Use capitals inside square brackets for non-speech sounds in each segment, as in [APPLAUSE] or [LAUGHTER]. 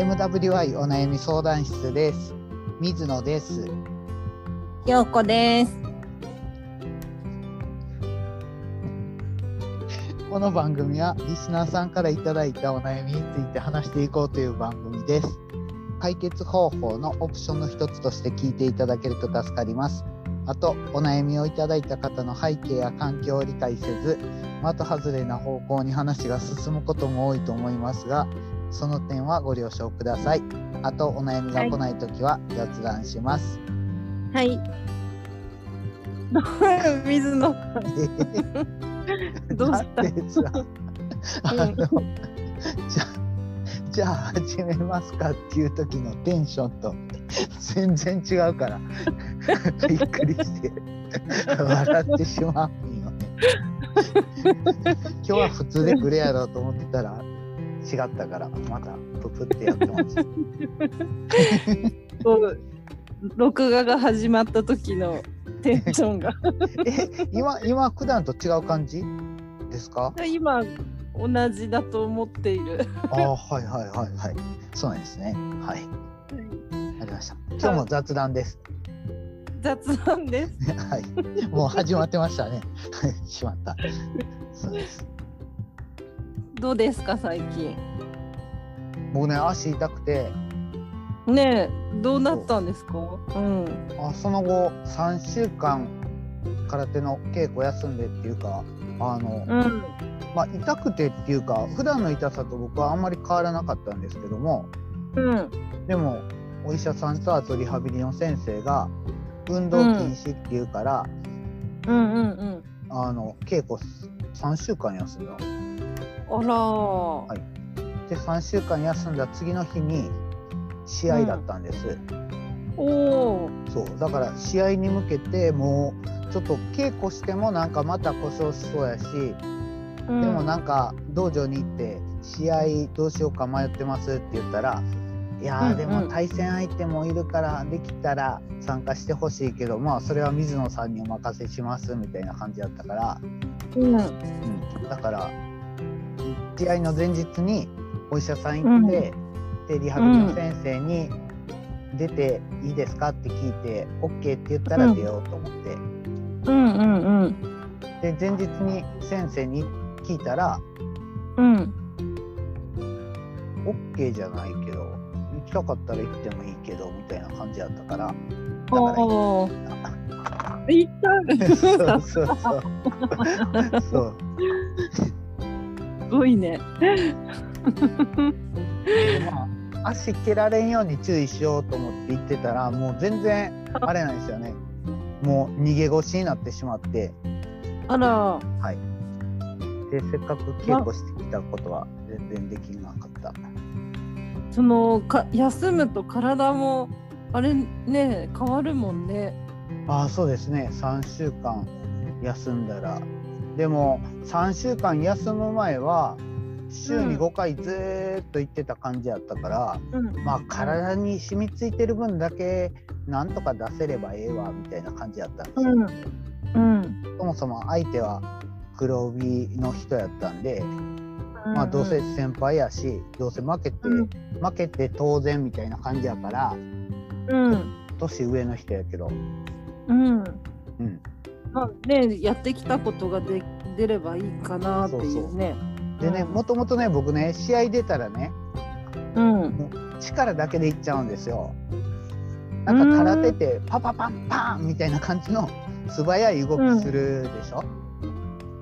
MWI お悩み相談室です。水野です。ようこです。この番組はリスナーさんからいただいたお悩みについて話していこうという番組です。解決方法のオプションの一つとして聞いていただけると助かります。あと、お悩みをいただいた方の背景や環境を理解せず、的外れな方向に話が進むことも多いと思いますが、その点はご了承ください。あと、お悩みが来ないときは雑談します。はい。水野 [LAUGHS] どうした？だってさあの、じゃじゃあ始めますかっていう時のテンションと全然違うからびっくりして笑ってしまうんよね。今日は普通でくれやろうと思ってたら違ったからまたププってやってます。[LAUGHS] 録画が始まった時のテンションが。[LAUGHS] え今今普段と違う感じですか？今同じだと思っている。ああはいはいはいはい。そうなんですね。はい。ありました。今日も雑談です。雑談です。[LAUGHS] はい。もう始まってましたね。はいしまった。そうですどうですか最近？僕ね足痛くてねえどうなったんですか？うん。あその後3週間空手の稽古休んでっていうかあの、うん。まあ痛くてっていうか普段の痛さと僕はあんまり変わらなかったんですけどもうん。でもお医者さんとあとリハビリの先生が運動禁止っていうから、うんうんうん。あの稽古3週間休んだあらー。で3週間休んだ次の日に試合だったんです、おお。そう。だから試合に向けてもうちょっと稽古してもなんかまた故障しそうやし、うん。でもなんか道場に行って試合どうしようか迷ってますって言ったらいやでも対戦相手もいるからできたら参加してほしいけどまあそれは水野さんにお任せしますみたいな感じだったから、うん。うん、だから試合の前日にお医者さん行って、でリハビリの先生に出ていいですかって聞いて、OK って言ったら出ようと思って、うんうんうん。で前日に先生に聞いたらうん。OK じゃないけど行きたかったら行ってもいいけどみたいな感じだったからだから。行った行った。[LAUGHS] そうそうそう [LAUGHS] そうすごいね。でまあ足蹴られんように注意しようと思って行ってたらもう全然あれなんですよねもう逃げ腰になってしまってあら。はいでせっかく稽古してきたことは全然できなかったそのか休むと体もあれね変わるもんね。ああそうですね3週間休んだらでも3週間休む前は週に5回ずーっと行ってた感じやったから、うん。まあ体に染みついてる分だけなんとか出せればええわみたいな感じやったんですよ、うん。うん。そもそも相手は黒帯の人やったんで、まあどうせ先輩やしどうせ負けて、うん。負けて当然みたいな感じやからうん。年上の人やけど、うん。うん、まあねやってきたことがで出ればいいかなっていうね。でねもともとね僕ね試合出たらねうん。力だけでいっちゃうんですよ。なんか空手ってパパパンパンみたいな感じの素早い動きするでしょ、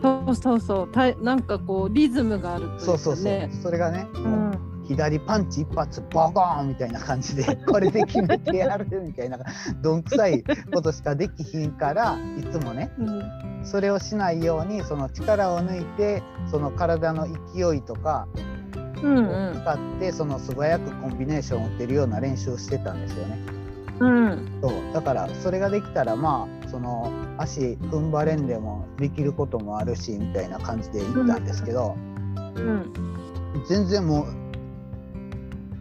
そうそうそう。たいなんかこうリズムがあるというかね。そうそうそう。それがね、うん左パンチ一発ボコーンみたいな感じで [LAUGHS] これで決めてやるみたいなどんくさいことしかできひんからいつもねうん。それをしないようにその力を抜いてその体の勢いとかうんを使ってその素早くコンビネーションを打てるような練習をしてたんですよね。うん。そう。だからそれができたらまあその足踏ん張れんでもできることもあるしみたいな感じで行ったんですけど、うん。全然もう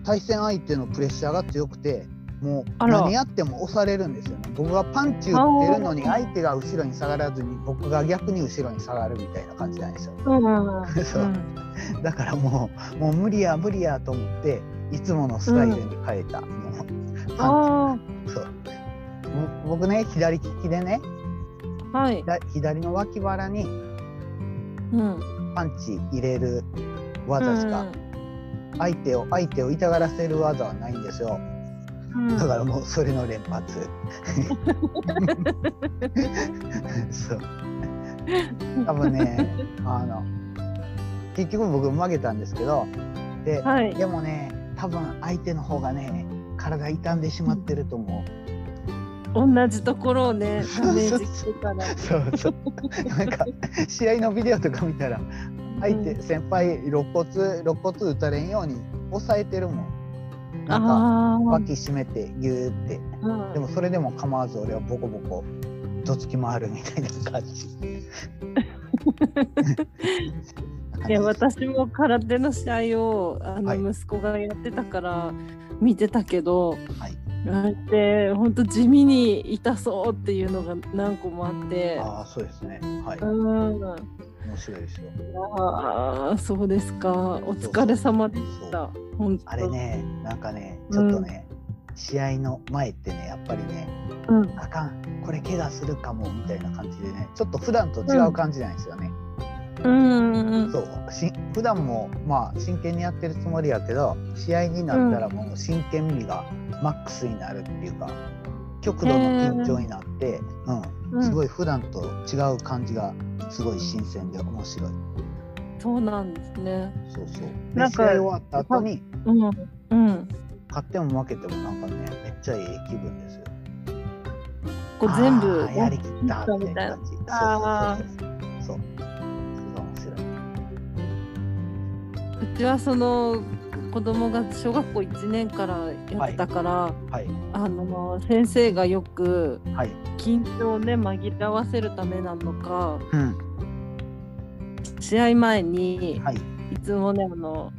対戦相手のプレッシャーが強くてもう何やっても押されるんですよね。僕がパンチ打ってるのに相手が後ろに下がらずに僕が逆に後ろに下がるみたいな感じなんですよ。うんうん [LAUGHS] そう。だからもうもう無理や無理やと思っていつものスタイルに変えた、もうパンあツそう。ぼ僕ね左利きでねあはい。だ左の脇腹にうん。パンチ入れる技しか、相手を相手を痛がらせる技はないんですよ。だからもうそれの連発。そう。多分ねあの結局僕曲げたんですけどで,、はい。でもね多分相手の方がね体傷んでしまってると思う、同じところをね、ダメージしてから。そうそう。なんか試合のビデオとか見たら相手、うん。先輩肋骨肋骨打たれんように抑えてるもん。なんか。脇締めてギューって。うん。でもそれでも構わず俺はボコボコどつき回るみたいな感じ。いや私も空手の試合をあはい。の息子がやってたから見てたけど、はい。あれって本当地味に痛そうっていうのが何個もあって。ああそうですね。はい。うん面白いですよああそうですか。お疲れ様でした。あれねなんかねちょっとね、試合の前ってねやっぱりねうん。あかん。これ怪我するかもみたいな感じでねちょっと普段と違う感じなんですよね、うん。うんそう。し普段もまあ真剣にやってるつもりやけど試合になったらもう真剣味がマックスになるっていうか極度の緊張になって、うん、すごい普段と違う感じがすごい新鮮で面白い。そうなんですねそうそう。なんかで試合終わった後にうんうん勝っても負けてもなんかねめっちゃいい気分ですよ。こう全部やりきったってみたいな感じ。あそうそうそうそう。そう。それが面白い。うちはその子供が小学校1年からやってたから、はいあの先生がよくはい。緊張をね紛らわせるためなのかうん試合前にはい。いつもねあの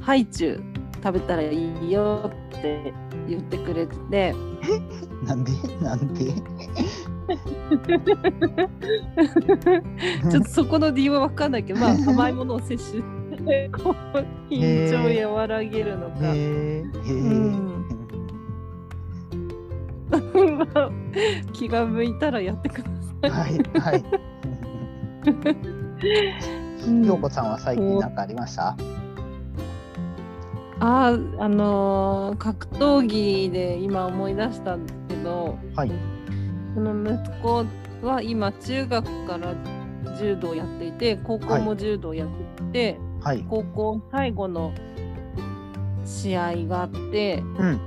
ハイチュウ食べたらいいよって言ってくれてて [LAUGHS] なんで？なんで？[LAUGHS] ちょっとそこの理由は分かんないけどまあ甘いものを摂取こう緊張を和らげるのか。気が向いたらやってください。はいはい。うん京子さんは最近何かありました？あーあのー格闘技で今思い出したんですけどはいその息子は今中学から柔道やっていて高校も柔道やっていて、はい。高校最後の試合があってうん。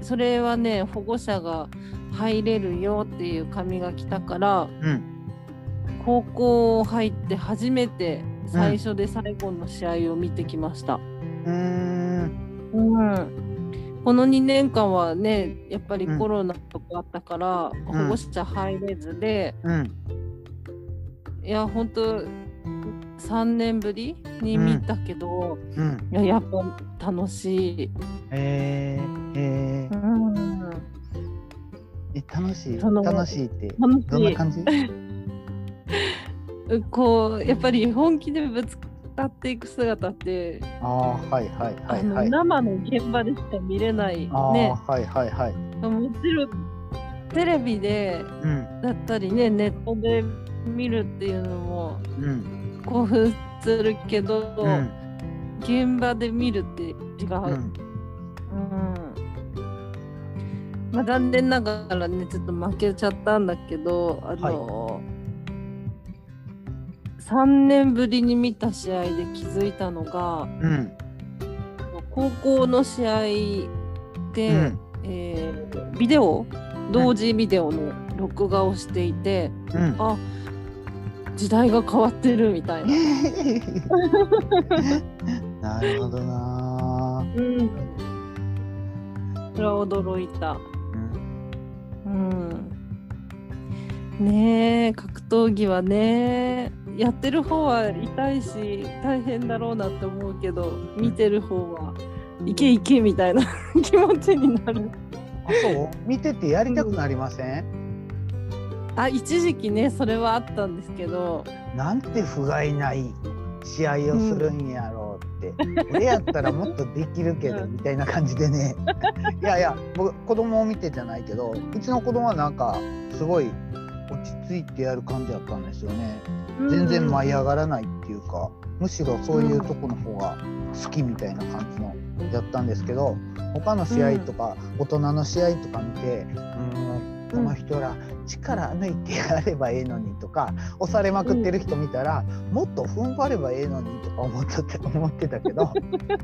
それはね保護者が入れるよっていう紙が来たからうん。高校入って初めて最初で最後の試合を見てきました。うーん。うん。この2年間はねやっぱりうんコロナとかあったから、保護者入れずで、うん。いや本当3年ぶりに見たけど、うん。いややっぱ楽しい。えー、えー、うん、え楽しい？楽しいって楽しいどんな感じ？[LAUGHS] こうやっぱり本気でぶつかっていく姿って、ああはいはいはいはい。生の現場でしか見れないねはいはいはい。もちろんテレビでうんだったりねネットで見るっていうのもうん興奮するけど、うん現場で見るって違う。うん。うん。まあ、残念ながらねちょっと負けちゃったんだけどあの、3年ぶりに見た試合で気づいたのがうん。高校の試合で、うん。えービデオ？同時ビデオの録画をしていて、うん。あ時代が変わってるみたいな。[LAUGHS] なるほどなうん、それは驚いた。ー。うんうん、ねえ格闘技はねやってる方は痛いし大変だろうなって思うけど見てる方はいけいけみたいな [LAUGHS] 気持ちになるあそう？見ててやりたくなりません？あ一時期ねそれはあったんですけど。なんて不甲斐ない試合をするんやろうって、俺やったらもっとできるけどうん。みたいな感じでね。[LAUGHS] いやいや僕子供を見てじゃないけどうちの子供はなんかすごい落ち着いてやる感じだったんですよね。全然舞い上がらないっていうかむしろそういうとこの方が好きみたいな感じのやったんですけど他の試合とか大人の試合とか見てうんこの人ら力抜いてやればええのにとか押されまくってる人見たらもっと踏ん張ればええのにとか思ってた思ってたけど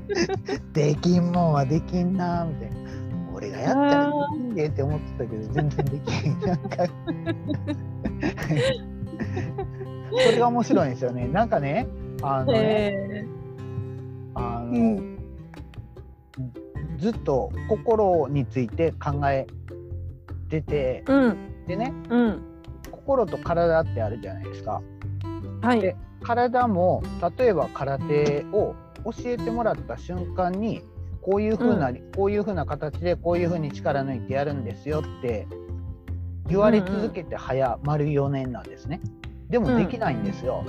[LAUGHS] できんもんはできんなみたいな。俺がやったらできんでって思ってたけど全然できんなんか。[LAUGHS] それが面白いんですよね。なんかねあのね、へあの、ーうんずっと心について考えててうんでねうん心と体ってあるじゃないですか。はいで体も例えば空手を教えてもらった瞬間にこういう風な、こういう風な形でこういう風に力抜いてやるんですよって言われ続けて早丸4年なんですね。でもできないんですよ。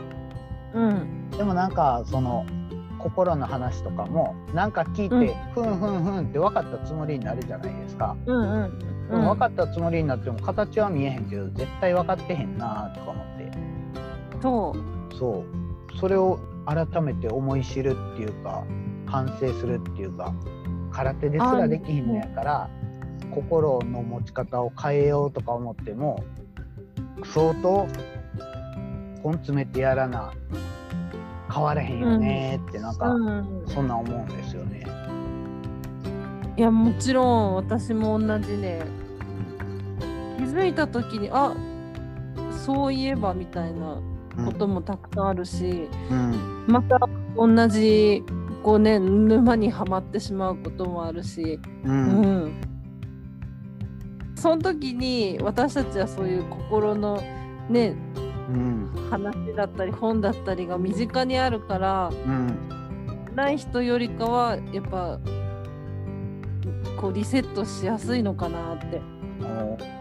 うんでもなんかその心の話とかもなんか聞いて、ふんふんふんって分かったつもりになるじゃないですか。うんうんでも分かったつもりになっても形は見えへんけど絶対分かってへんなとか思って。そう。そう。それを改めて思い知るっていうか反省するっていうか空手ですらできひんのやから心の持ち方を変えようとか思っても相当根詰めてやらな変われへんよねってなんか、うん。そんなん思うんですよね。いやもちろん私も同じね気づいた時にあそういえばみたいなこともたくさんあるし、うん。また同じこうね沼にはまってしまうこともあるし、ううん。んその時に私たちはそういう心のねうん。話だったり本だったりが身近にあるからうん。ない人よりかはやっぱこうリセットしやすいのかなって。お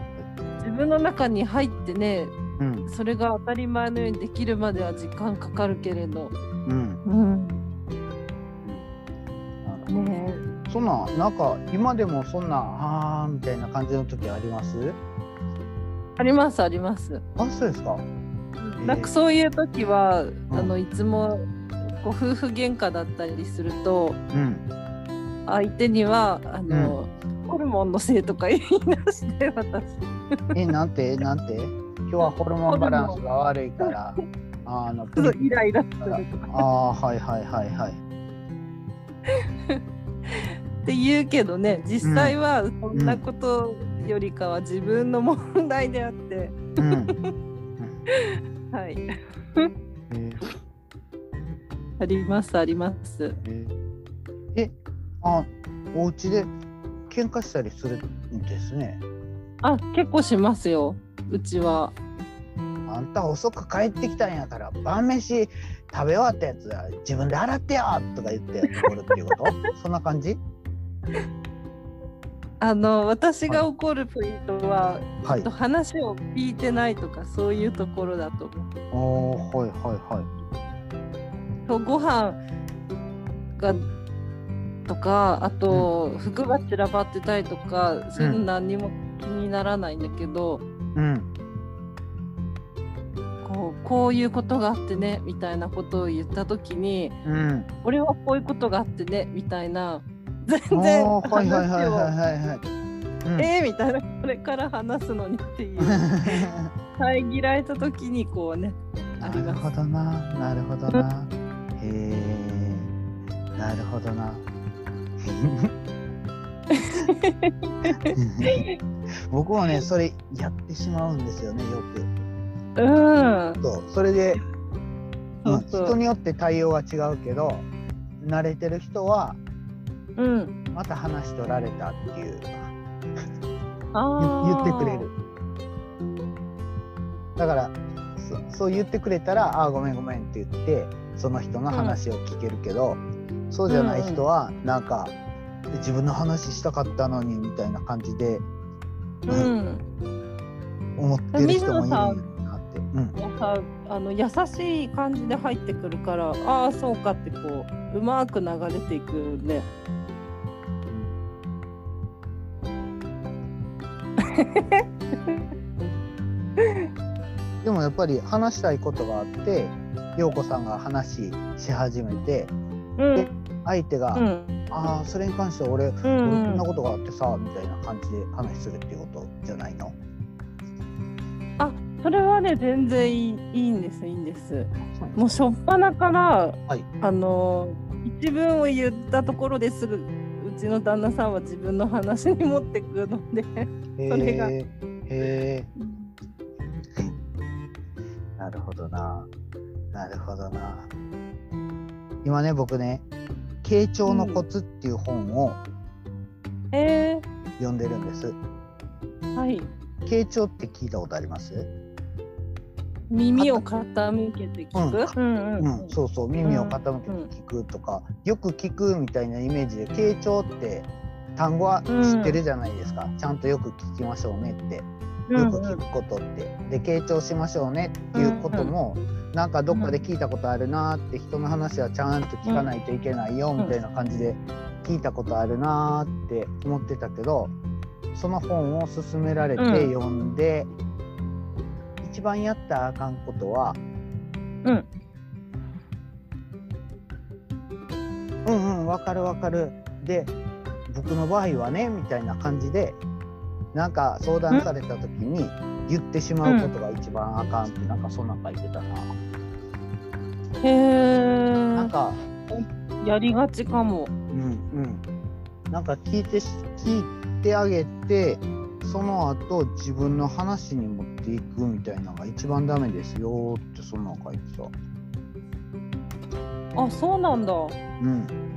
自分の中に入ってねうん。それが当たり前のようにできるまでは時間かかるけれど、うん。うん、ねそんななんか今でもそんなあーみたいな感じの時あります？ありますあります。あそうですか。なんかそういう時は、ん。あのいつもこう夫婦喧嘩だったりするとうん。相手にはあの、ホルモンのせいとか言い出して私。えなんて？なんて？今日はホルモンバランスが悪いからあのプリイライラするとか。あーはいはいはいはい。って言うけどね実際はそんなことよりかは自分の問題であって、うん。[LAUGHS] はい。えー。ありますあります。えー。えあお家で喧嘩したりするんですね。あ結構しますよ。うちは。あんた遅く帰ってきたんやから晩飯食べ終わったやつは自分で洗ってよとか言って怒るっていうこと？[LAUGHS] そんな感じ？あの私が怒るポイントは、はい。えっと話を聞いてないとかそういうところだと。思う。はいはいはい。そうご飯がとかあと、服が散らばってたりとかそういうの何にも気にならないんだけど、うん。こうこういうことがあってねみたいなことを言った時にうん。俺はこういうことがあってねみたいな全然おーはいはいはいはいえー、みたいなこれから話すのにっていう [LAUGHS] 遮られた時にこうねあなるります。ほどななるほどな。へえなるほどな僕はねそれやってしまうんですよねよく。うん。そうそれで、うんそうそう。人によって対応は違うけど慣れてる人はうん。また話取られたっていう言ってくれる。だからそそう言ってくれたら「ああごめんごめん」って言ってその人の話を聞けるけど、そうじゃない人はなんか、自分の話したかったのにみたいな感じでうん思ってる人もいるなって。うんさあの優しい感じで入ってくるからああそうかってこううまく流れていくね。[LAUGHS] でもやっぱり話したいことがあって陽子さんが話し始めてうん相手が「うん。ああそれに関しては俺,、う俺こんんなことがあってさ」みたいな感じで話するっていうことじゃないの？それはね全然いいいいんですいいんです。もう初っ端から、はい。あの一文を言ったところですぐうちの旦那さんは自分の話に持ってくるので。それが。へえなるほどな。なるほどな。今ね僕ね「傾聴のコツ」っていう本をえ。読んでるんです。ー、はい。傾聴って聞いたことあります？耳を傾けて聞く？うん。うんうん、そうそう。耳を傾けて聞くとか、よく聞くみたいなイメージで傾聴って単語は知ってるじゃないですか、ちゃんとよく聞きましょうねってよく聞くことって、で傾聴しましょうねっていうことも、なんかどっかで聞いたことあるなーって人の話はちゃんと聞かないといけないよみたいな感じで聞いたことあるなーって思ってたけどその本を勧められてうん読んで、一番やったらあかんことはうん。うんうんわかるわかる。で僕の場合はねみたいな感じでなんか相談された時に言ってしまうことが一番あかんってなんかそんなん書いてたな。へなんえ。かやりがちかも。うんうんなんか聞いてし聞いてあげてその後自分の話に持っていくみたいなのが一番ダメですよってそんなん書いてた。あそうなんだ。うん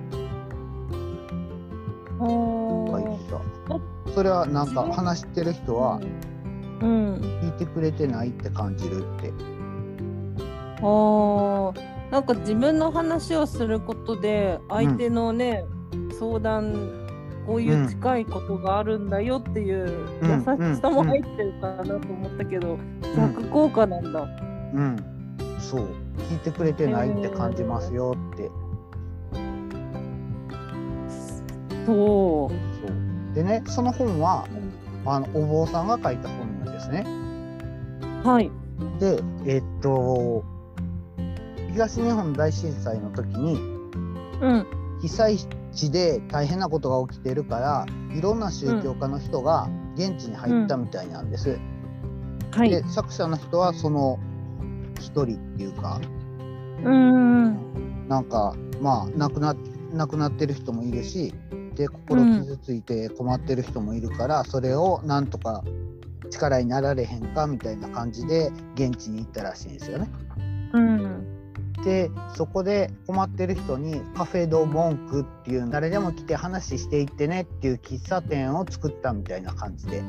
お書いーてた。それはなんか話してる人はうん。聞いてくれてないって感じるって。あーなんか自分の話をすることで相手のね、相談こういう近いことがあるんだよっていううん優しさも入ってるかなと思ったけど、逆効果なんだ。うん、そう聞いてくれてないって感じますよって。そそうでねその本はあのお坊さんが書いた本なんですね。う。はい。でえっと東日本大震災の時にうん。被災地で大変なことが起きてるからいろんな宗教家の人が現地に入ったみたいなんです。はい。で作者の人はその一人っていうかうん。なんかまあ亡くな亡くなってる人もいるしで心傷ついて困ってる人もいるから、それをなんとか力になられへんかみたいな感じで現地に行ったらしいんですよね。うん。でそこで困ってる人にカフェ・ド・モンクっていう誰でも来て話していってねっていう喫茶店を作ったみたいな感じで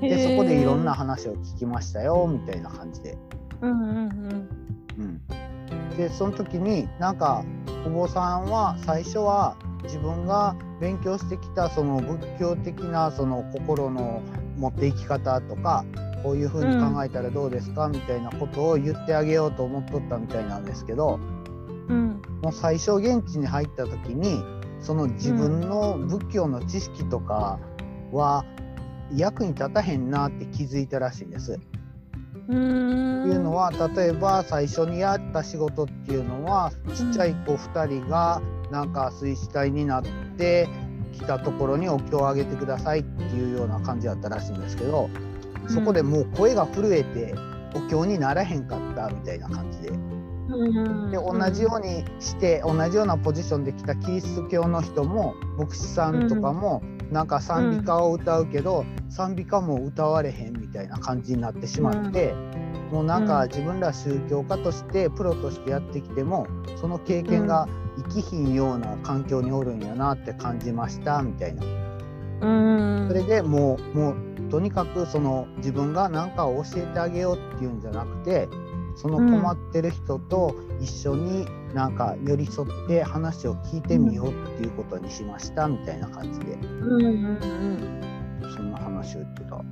でそこでいろんな話を聞きましたよみたいな感じで。うんうんうん。うん、でその時になんかお坊さんは最初は自分が勉強してきたその仏教的なその心の持っていき方とかこういうふうに考えたらどうですか、みたいなことを言ってあげようと思っとったみたいなんですけどうん。もう最初現地に入った時にその自分の仏教の知識とかは役に立たへんなって気づいたらしいんです。うん。っていうのは例えば最初にやった仕事っていうのはちっちゃい子2人がなんか水死体になってきたところにお経をあげてくださいっていうような感じだったらしいんですけどそこでもう声が震えてお経にならへんかったみたいな感じで。うん。で同じようにして同じようなポジションで来たキリスト教の人も牧師さんとかもなんか賛美歌を歌うけど賛美歌も歌われへんみたいな感じになってしまって、もうなんか自分ら宗教家としてプロとしてやってきてもその経験が生きひんような環境におるんやなって感じましたみたいな。うん。それでもうもうとにかくその自分が何かを教えてあげようっていうんじゃなくてその困ってる人と一緒になんか寄り添って話を聞いてみようっていうことにしましたみたいな感じでうんうんうん。そんな話を言ってた。うんうん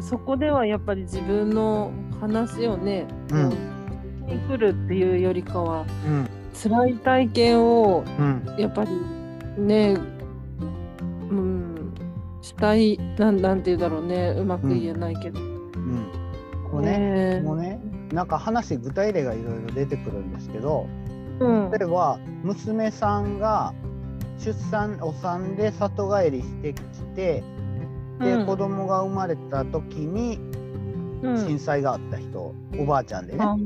そこではやっぱり自分の話をね、うんに来るっていうよりかはうん。辛い体験をうん。やっぱりねうんしたいなんなんて言うんだろうねうまく言えないけど、うん。こうねねもうねなんか話具体例がいろいろ出てくるんですけどうん。例えば娘さんが出産お産で里帰りしてきてで、うん。子供が生まれた時にうん。震災があった人、おばあちゃんでね。あ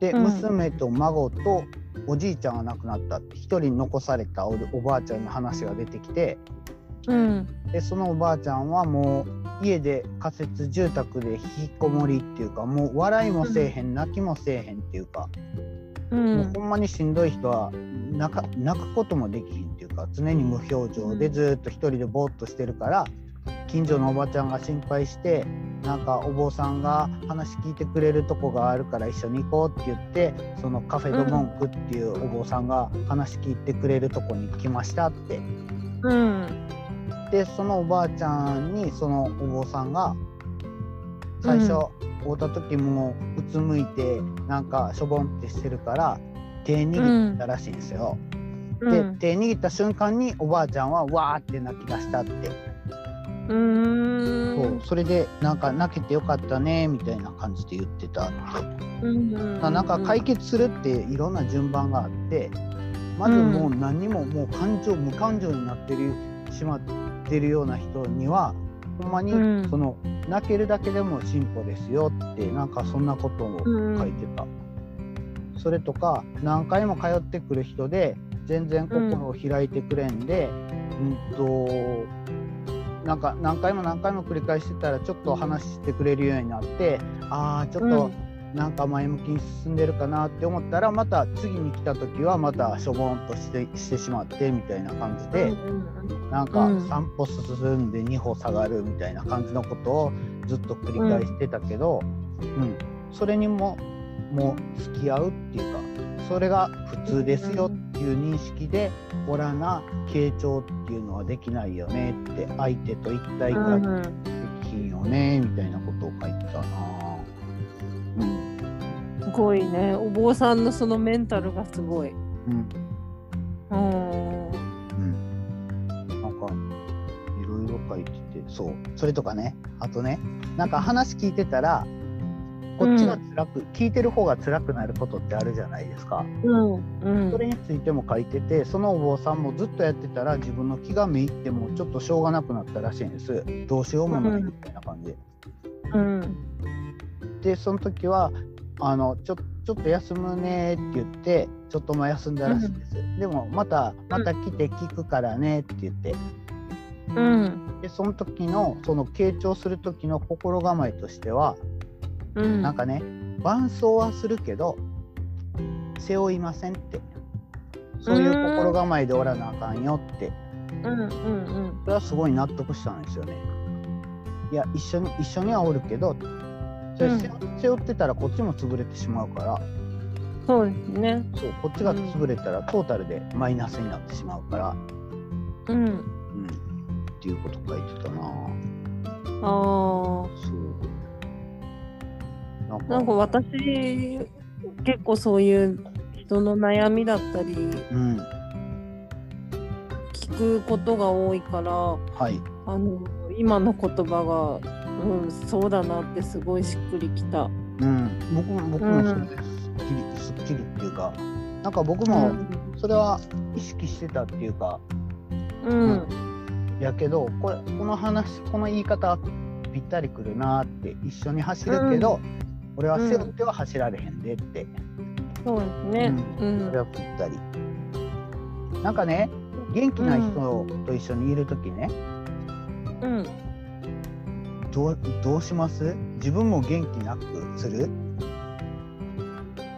で、うん。娘と孫とおじいちゃんが亡くなったって一人残されたおおばあちゃんの話が出てきてうん。でそのおばあちゃんはもう家で仮設住宅で引きこもりっていうかもう笑いもせえへん泣きもせえへんっていうか、うもうんほんまにしんどい人は泣か泣くこともできひんっていうか常に無表情でずっと一人でぼーっとしてるから近所のおばちゃんが心配してなんかお坊さんが話聞いてくれるとこがあるから一緒に行こうって言ってそのカフェ・ド・モンクっていうお坊さんが話聞いてくれるとこに来ましたって。うん。でそのおばあちゃんにそのお坊さんが最初会うた時もうつむいてなんかしょぼんってしてるから手握ったらしいんですよ。でうん。手握った瞬間におばあちゃんはわーって泣き出したって、うーんそうそれでなんか泣けてよかったねみたいな感じで言ってたって。うんなんか解決するっていろんな順番があってまずもう何にももう感情無感情になってるしまってるような人にはほんまにうんその泣けるだけでも進歩ですよってなんかそんなことを書いてた。それとか何回も通ってくる人で全然心を開いてくれんで、うん、となんか何回も何回も繰り返してたらちょっと話してくれるようになってああちょっとなんか前向きに進んでるかなって思ったらまた次に来た時はまたしょぼんとしてしてしまってみたいな感じで、なんかうん。3歩進んで2歩下がるみたいな感じのことをずっと繰り返してたけど、うん。それにももう付き合うっていうかそれが普通ですよいう認識でおらな傾聴っていうのはできないよねって相手と一体化できひんよねみたいなことを書いてたな。うん。すごいね。お坊さんのそのメンタルがすごい。うん。うん。うん、なんかいろいろ書いててそう。それとかね。あとねなんか話聞いてたらこっちが辛く、聞いてる方が辛くなることってあるじゃないですか。うんうん。それについても書いててそのお坊さんもずっとやってたら自分の気がめいってもちょっとしょうがなくなったらしいんです。どうしようもないみたいな感じ。で。うん。でその時はあのちょちょっと休むねって言ってちょっとも休んだらしいんです、でもまたまた来て聞くからねって言って。うん。でその時のその傾聴する時の心構えとしては、うん。なんかね伴奏はするけど背負いませんって。そういう心構えでおらなあかんよって。うん。うんそれはすごい納得したんですよね。いや一緒に一緒にはおるけどそれ背,、背負ってたらこっちも潰れてしまうから。そうですね。そうこっちが潰れたらトータルでマイナスになってしまうから、うん。うん、っていうこと書いてたな。あ。そうなんか私結構そういう人の悩みだったりうん。聞くことが多いからはい。あの今の言葉が、うん、そうだなってすごいしっくりきた。うん、僕も僕もそれです。っきりすっきりっていうかなんか僕もそれは意識してたっていうかうん。やけどこれこの話この言い方はぴったりくるなって一緒に走るけど、俺は背負っては走られへんでって、そうですね。ううん。それん。はぴったり。なんかね元気な人と一緒にいる時ね、うん。どうどうします？自分も元気なくする？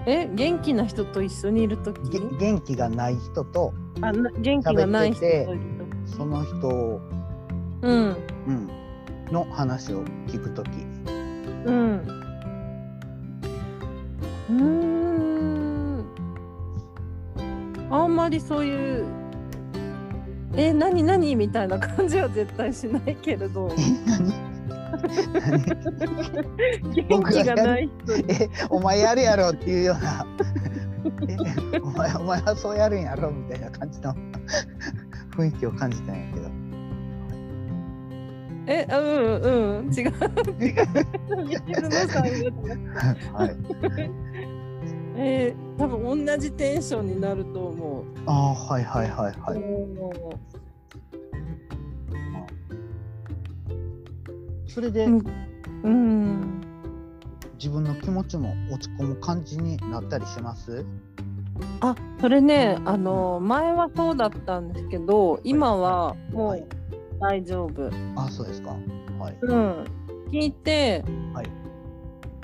え、元気な人と一緒にいるときげ元気がない人と。あな元気がない人その人、うん。うん、の話を聞く時。うん。うーん。あんまりそういう、え、何何？みたいな感じは絶対しないけれど、[LAUGHS] 元気がないえお前やるやろっていうような。[LAUGHS] えお前お前はそうやるんやろみたいな感じの雰囲気を感じたんやけど。えうんうん違う違う。[LAUGHS] 水野さんがはいえー、多分同じテンションになると思う。ああはいはいはいはい。それでうん。うん。自分の気持ちも落ち込む感じになったりします？あそれねあの前はそうだったんですけど今はもはい。う大丈夫。あそうですか。はい。うん、聞いて、はい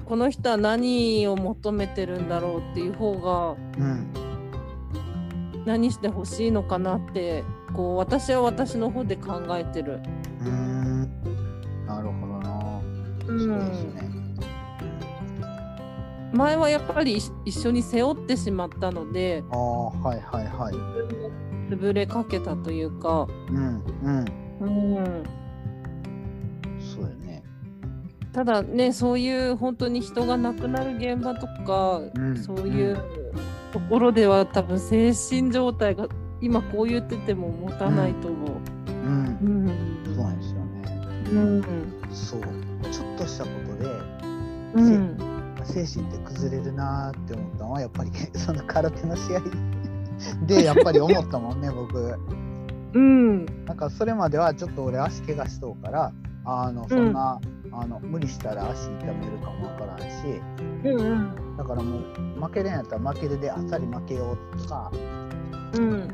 この人は何を求めてるんだろうっていう方がうん。何してほしいのかなってこう私は私の方で考えてる。うーん。なるほどな。うそうですね。前はやっぱり一一緒に背負ってしまったのでああはいはいはい。潰れかけたというか、うんうん。うん、ただねそういう本当に人が亡くなる現場とか、うん。そういうところでは多分精神状態が今こう言ってても持たないと思う。うん。うん。そうなんですよね。うん。そう。ちょっとしたことでうん。精神って崩れるなーって思ったのはやっぱり [LAUGHS] その空手の試合。でやっぱり思ったもんね [LAUGHS] 僕。うん。なんかそれまではちょっと俺足怪我しとうからあのそんな、あの無理したら足痛めるかもわからんし。うんだからもう負けるんやったら負けるであっさり負けようとか。うん。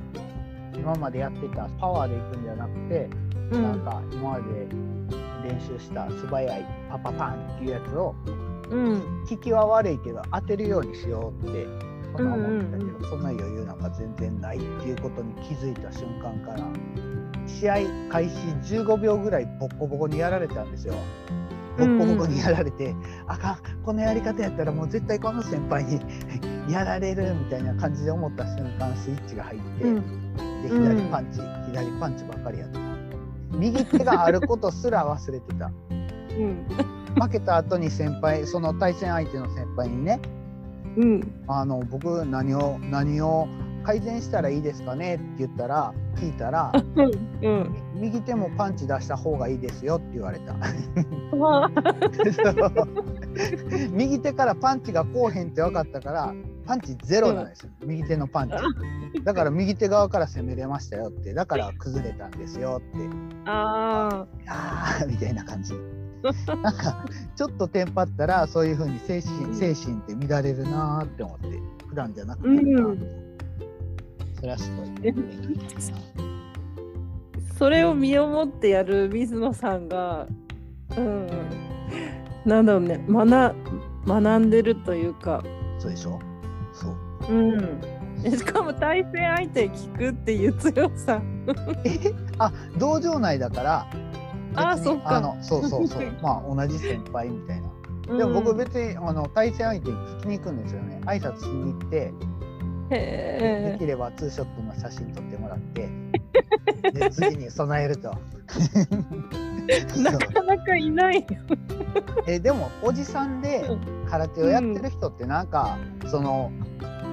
今までやってたパワーでいくんじゃなくて、うん。なんか今まで練習した素早いパパパンっていうやつをうん。効きは悪いけど当てるようにしようってそんな思ってたけど、うん。そんな余裕なんか全然ないっていうことに気づいた瞬間から試合開始15秒ぐらいボッコボコにやられたんですよ。ボッコボコにやられて、あかんこのやり方やったらもう絶対この先輩に [LAUGHS] やられるみたいな感じで思った瞬間スイッチが入って、うん。で左パンチ、左パンチばっかりやってた。右手があることすら忘れてた。うん。負けた後に先輩その対戦相手の先輩にねうん。あの僕何を何を改善したらいいですかねって言ったら聞いたら [LAUGHS] うん。み右手もパンチ出した方がいいですよって言われた。[LAUGHS] 右手からパンチがこうへんって分かったからパンチゼロなんですよ、右手のパンチ。だから右手側から攻めれましたよって。だから崩れたんですよって。ああーみたいな感じ。なんかちょっとテンパったらそういう風に精神精神って乱れるなーって思って。普段じゃなくて。それはすごい [LAUGHS] それを身をもってやる水野さんが、うん、なんだろうね。学学んでるというか、そうでしょ？そう。うん、えしかも対戦相手に聞くっていう強さ。え？あ道場内だからあそっか。あのそうそうそう。[LAUGHS] まあ同じ先輩みたいな。でも僕別にあの対戦相手に聞きに行くんですよね。挨拶しに行ってでへきればツーショットの写真撮ってもらって [LAUGHS] で次に備えると。えなかなかいないよ。えでもおじさんで空手をやってる人ってなんか、その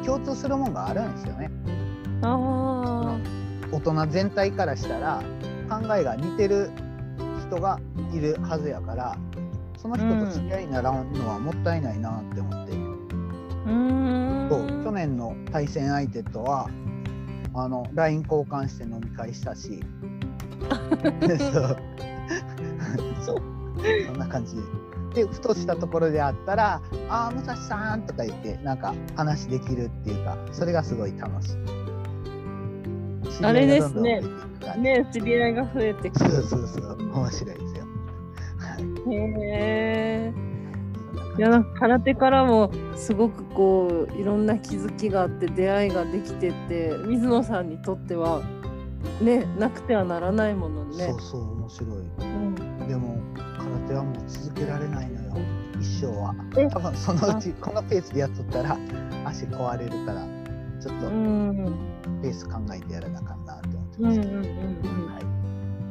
共通するもんがあるんですよね。あ大人全体からしたら考えが似てる人がいるはずやからその人と知り合いにならんのはもったいないなって思って、あ、うーん。そう去年の対戦相手とはあの LINE 交換して飲み会したし [LAUGHS] そうそんな感じでふとしたところであったら「ああ武蔵さん」とか言ってなんか話できるっていうかそれがすごい楽しい。あれですねね知り合いが増えてくそうる。そうそう面白いですよ。はいへえ。いやなんか空手からもすごくこういろんな気づきがあって出会いができてって水野さんにとってはねなくてはならないものねそう。そう面白い。うんでも空手はもう続けられないのよ一生はえ？多分そのうちこのペースでやっとったら足壊れるからちょっとうんペース考えてやらなあかんなって思ってますけど、うんはい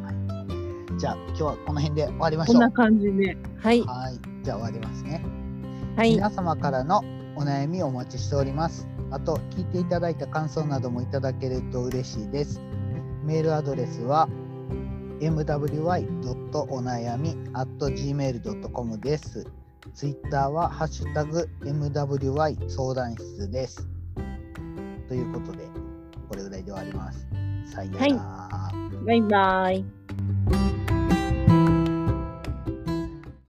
はい、じゃあ今日はこの辺で終わりましょう。こんな感じで。はい。はい。じゃあ終わりますね。はい。皆様からのお悩みをお待ちしております。あと、聞いていただいた感想などもいただけると嬉しいです。メールアドレスは mwy.onayami.gmail.com です。ツイッターはハッシュタグ MWY 相談室です。ということで、これぐらいで終わります。さよなら。バイバイ。